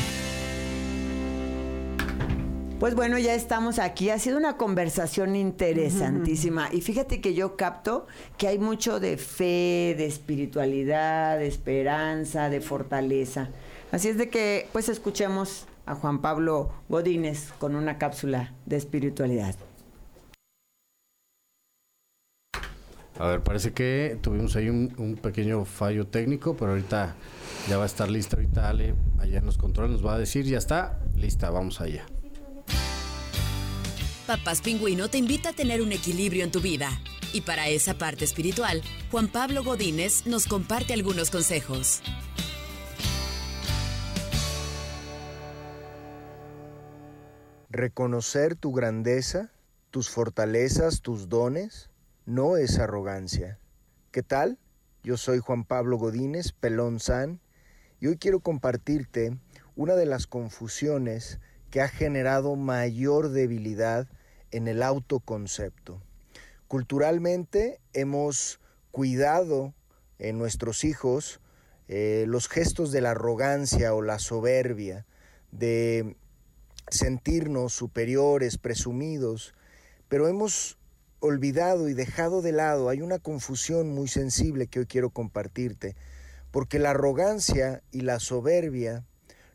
Pues bueno, ya estamos aquí. Ha sido una conversación interesantísima. Y fíjate que yo capto que hay mucho de fe, de espiritualidad, de esperanza, de fortaleza. Así es de que, pues escuchemos a Juan Pablo Godínez con una cápsula de espiritualidad. A ver, parece que tuvimos ahí un, un, pequeño fallo técnico, pero ahorita ya va a estar lista. Ahorita Ale, allá en los controles, nos va a decir, ya está, lista, vamos allá. Papás Pingüino te invita a tener un equilibrio en tu vida. Y para esa parte espiritual, Juan Pablo Godínez nos comparte algunos consejos. Reconocer tu grandeza, tus fortalezas, tus dones, no es arrogancia. ¿Qué tal? Yo soy Juan Pablo Godínez, Pelón San, y hoy quiero compartirte una de las confusiones que ha generado mayor debilidad en el autoconcepto. Culturalmente hemos cuidado en nuestros hijos eh, los gestos de la arrogancia o la soberbia, de sentirnos superiores, presumidos, pero hemos olvidado y dejado de lado, hay una confusión muy sensible que hoy quiero compartirte, porque la arrogancia y la soberbia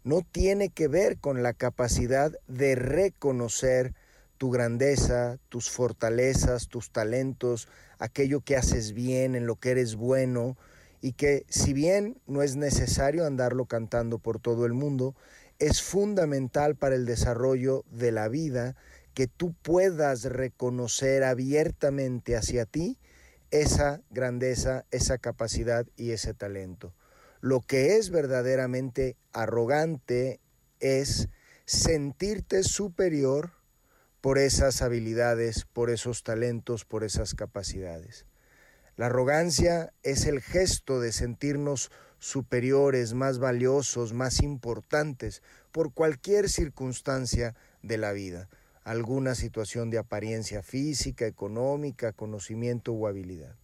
no tiene que ver con la capacidad de reconocer tu grandeza, tus fortalezas, tus talentos, aquello que haces bien, en lo que eres bueno, y que si bien no es necesario andarlo cantando por todo el mundo, es fundamental para el desarrollo de la vida que tú puedas reconocer abiertamente hacia ti esa grandeza, esa capacidad y ese talento. Lo que es verdaderamente arrogante es sentirte superior por esas habilidades, por esos talentos, por esas capacidades. La arrogancia es el gesto de sentirnos superiores, más valiosos, más importantes por cualquier circunstancia de la vida, alguna situación de apariencia física, económica, conocimiento o habilidad.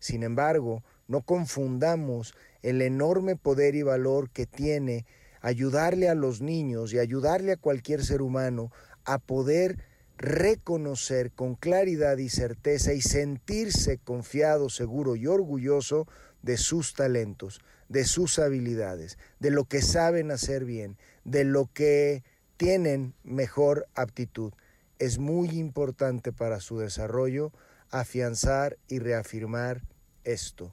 Sin embargo, no confundamos el enorme poder y valor que tiene ayudarle a los niños y ayudarle a cualquier ser humano a poder reconocer con claridad y certeza y sentirse confiado, seguro y orgulloso de sus talentos, de sus habilidades, de lo que saben hacer bien, de lo que tienen mejor aptitud. Es muy importante para su desarrollo afianzar y reafirmar esto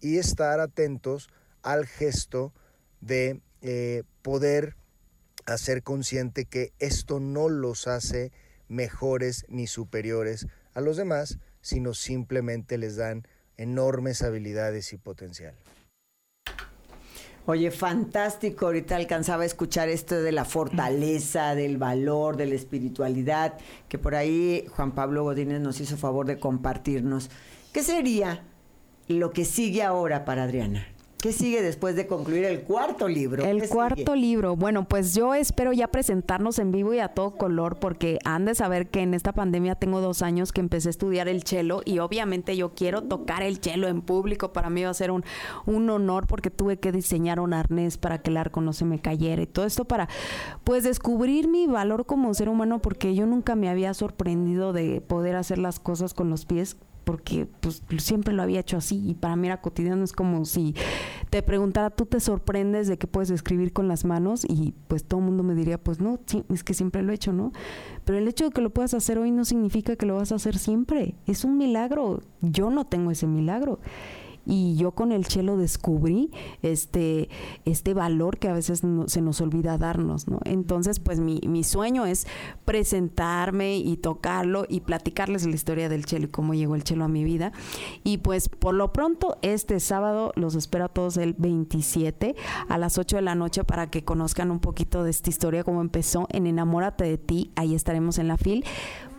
y estar atentos al gesto de eh, poder hacer consciente que esto no los hace mejores ni superiores a los demás, sino simplemente les dan enormes habilidades y potencial. Oye, fantástico. Ahorita alcanzaba a escuchar esto de la fortaleza, del valor, de la espiritualidad, que por ahí Juan Pablo Godínez nos hizo favor de compartirnos. ¿Qué sería lo que sigue ahora para Adriana. ¿Qué sigue después de concluir el cuarto libro? El cuarto libro. Bueno, pues yo espero ya presentarnos en vivo y a todo color porque han de saber que en esta pandemia tengo dos años que empecé a estudiar el cello y obviamente yo quiero tocar el cello en público. Para mí va a ser un, un honor porque tuve que diseñar un arnés para que el arco no se me cayera y todo esto para pues descubrir mi valor como ser humano porque yo nunca me había sorprendido de poder hacer las cosas con los pies porque pues siempre lo había hecho así y para mí era cotidiano, es como si te preguntara, tú te sorprendes de que puedes escribir con las manos y pues todo el mundo me diría, pues no, sí, es que siempre lo he hecho, ¿no? Pero el hecho de que lo puedas hacer hoy no significa que lo vas a hacer siempre, es un milagro, yo no tengo ese milagro y yo con el chelo descubrí este, este valor que a veces se nos olvida darnos, ¿no? Entonces, pues mi, mi, sueño es presentarme y tocarlo y platicarles la historia del chelo y cómo llegó el chelo a mi vida. Y pues por lo pronto, este sábado los espero a todos el 27 a las 8 de la noche para que conozcan un poquito de esta historia, cómo empezó en Enamórate de ti. Ahí estaremos en la fil.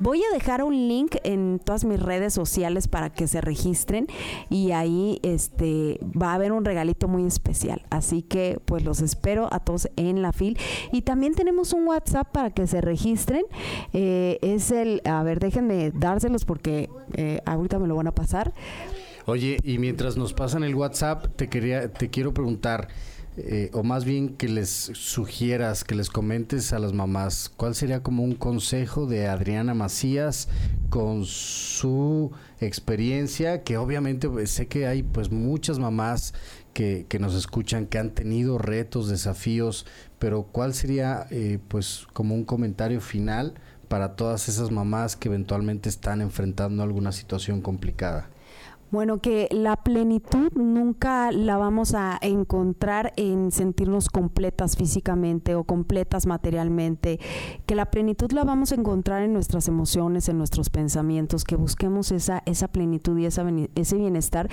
Voy a dejar un link en todas mis redes sociales para que se registren y ahí este va a haber un regalito muy especial. Así que pues los espero a todos en la fil. Y también tenemos un WhatsApp para que se registren. Eh, es el, a ver, déjenme dárselos porque eh, ahorita me lo van a pasar. Oye, y mientras nos pasan el WhatsApp, te quería, te quiero preguntar. Eh, o más bien que les sugieras, que les comentes a las mamás, ¿cuál sería como un consejo de Adriana Macías con su experiencia? Que obviamente pues, sé que hay pues muchas mamás que, que, nos escuchan que han tenido retos, desafíos, pero ¿cuál sería eh, pues como un comentario final para todas esas mamás que eventualmente están enfrentando alguna situación complicada? Bueno, que la plenitud nunca la vamos a encontrar en sentirnos completas físicamente o completas materialmente, que la plenitud la vamos a encontrar en nuestras emociones, en nuestros pensamientos, que busquemos esa, esa plenitud y esa, ese bienestar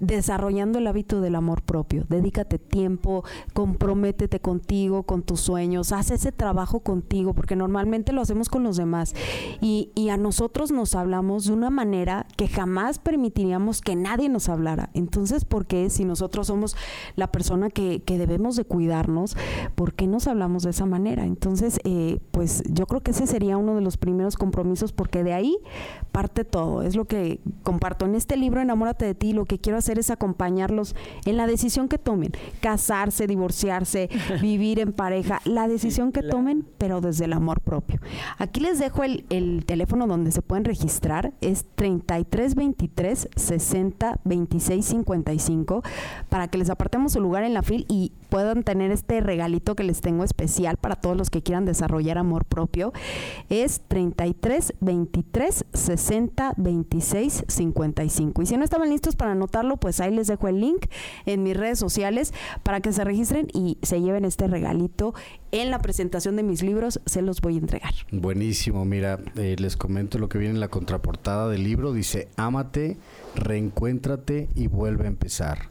desarrollando el hábito del amor propio. Dedícate tiempo, comprométete contigo, con tus sueños, haz ese trabajo contigo, porque normalmente lo hacemos con los demás y, y a nosotros nos hablamos de una manera que jamás permitiríamos que nadie nos hablara. Entonces, ¿por qué si nosotros somos la persona que, que debemos de cuidarnos, por qué nos hablamos de esa manera? Entonces, eh, pues yo creo que ese sería uno de los primeros compromisos porque de ahí parte todo. Es lo que comparto en este libro, Enamórate de ti. Lo que quiero hacer es acompañarlos en la decisión que tomen. Casarse, divorciarse, vivir en pareja, la decisión que tomen, pero desde el amor propio. Aquí les dejo el, el teléfono donde se pueden registrar. Es 3323 60 26 55 para que les apartemos su lugar en la fil y puedan tener este regalito que les tengo especial para todos los que quieran desarrollar amor propio. Es 33 23 60 26 55. Y si no estaban listos para anotarlo, pues ahí les dejo el link en mis redes sociales para que se registren y se lleven este regalito en la presentación de mis libros. Se los voy a entregar. Buenísimo. Mira, eh, les comento lo que viene en la contraportada del libro. Dice, ámate reencuéntrate y vuelve a empezar.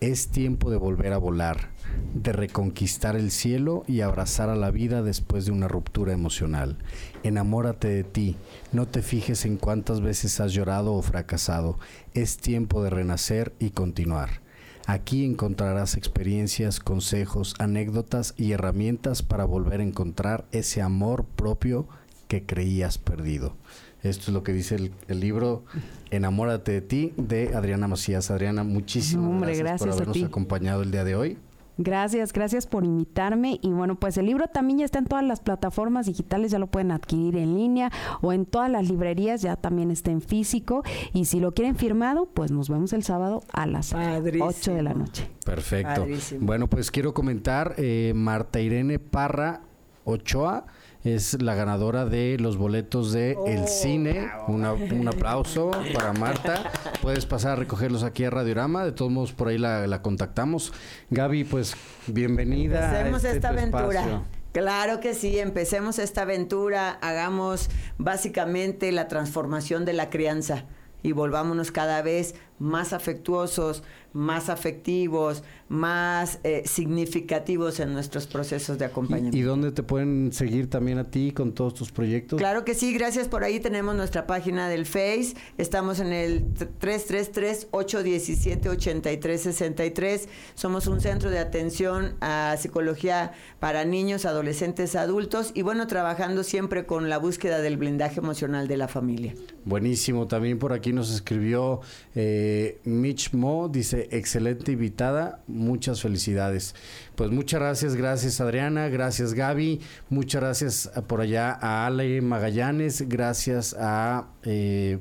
Es tiempo de volver a volar, de reconquistar el cielo y abrazar a la vida después de una ruptura emocional. Enamórate de ti, no te fijes en cuántas veces has llorado o fracasado. Es tiempo de renacer y continuar. Aquí encontrarás experiencias, consejos, anécdotas y herramientas para volver a encontrar ese amor propio que creías perdido. Esto es lo que dice el, libro Enamórate de ti de Adriana Macías. Adriana, muchísimas gracias, por habernos acompañado el día de hoy. Gracias, gracias por invitarme. Y bueno, pues el libro también ya está en todas las plataformas digitales, ya lo pueden adquirir en línea o en todas las librerías, ya también está en físico. Y si lo quieren firmado, pues nos vemos el sábado a las 8 de la noche. Perfecto. Bueno, pues quiero comentar, eh, Marta Irene Parra Ochoa es la ganadora de los boletos de El oh, Cine. un aplauso para Marta. Puedes pasar a recogerlos aquí a Radiorama. De todos modos, por ahí la, contactamos. Gaby, pues bienvenida. Empecemos este esta aventura. Claro que sí, empecemos esta aventura, hagamos básicamente la transformación de la crianza y volvámonos cada vez más afectuosos, más afectivos, más eh, significativos en nuestros procesos de acompañamiento. ¿Y, dónde te pueden seguir también a ti con todos tus proyectos? Claro que sí, gracias por ahí tenemos nuestra página del Face, estamos en el 333-817-8363, somos un centro de atención a psicología para niños, adolescentes, adultos y bueno, trabajando siempre con la búsqueda del blindaje emocional de la familia. Buenísimo, también por aquí nos escribió eh, Mitch Mo, dice, excelente invitada, muchas felicidades. Pues muchas gracias, gracias Adriana, gracias Gaby, muchas gracias por allá a Ale Magallanes, gracias a eh,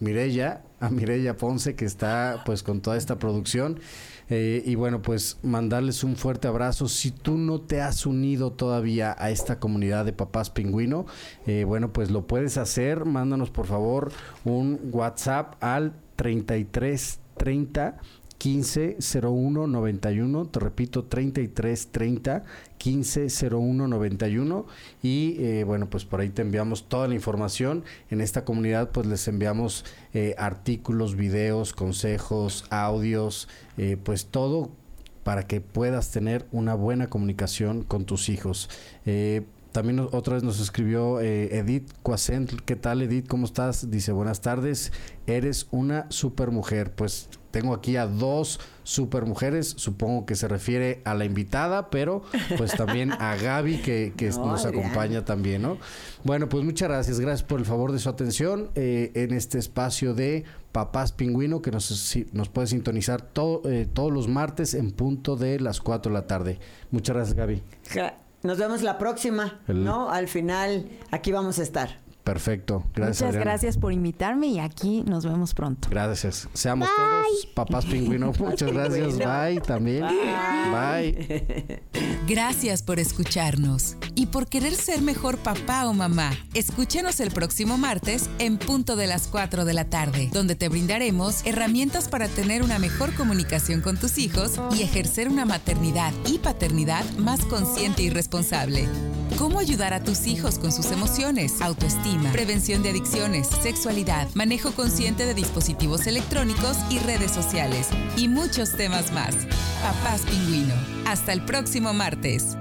Mirella, a Mirella Ponce que está pues con toda esta producción. Eh, y bueno, pues mandarles un fuerte abrazo. Si tú no te has unido todavía a esta comunidad de papás pingüino, eh, bueno, pues lo puedes hacer. Mándanos por favor un WhatsApp al 3330 150191, te repito 3330 150191 y eh, bueno pues por ahí te enviamos toda la información. En esta comunidad pues les enviamos eh, artículos, videos, consejos, audios, eh, pues todo para que puedas tener una buena comunicación con tus hijos. También otra vez nos escribió Edith Cuacent. ¿Qué tal, Edith? ¿Cómo estás? Dice, buenas tardes. Eres una super mujer. Pues tengo aquí a dos super mujeres, supongo que se refiere a la invitada, pero pues también a Gaby que, nos acompaña también, ¿no? Bueno, pues muchas gracias, gracias por el favor de su atención eh, en este espacio de Papás Pingüino que nos, nos puede sintonizar todo, eh, todos los martes en punto de las 4 de la tarde. Muchas gracias, Gaby. Nos vemos la próxima, ¿no? Al final, aquí vamos a estar. Perfecto. Gracias. Muchas gracias por invitarme y aquí nos vemos pronto. Gracias. Seamos todos papás pingüino. Muchas gracias. Bye también. Bye. Gracias por escucharnos y por querer ser mejor papá o mamá. Escúchenos el próximo martes en punto de las 4 de la tarde, donde te brindaremos herramientas para tener una mejor comunicación con tus hijos y ejercer una maternidad y paternidad más consciente y responsable. Cómo ayudar a tus hijos con sus emociones, prevención de adicciones, sexualidad, manejo consciente de dispositivos electrónicos y redes sociales y muchos temas más. Papás Pingüino. Hasta el próximo martes.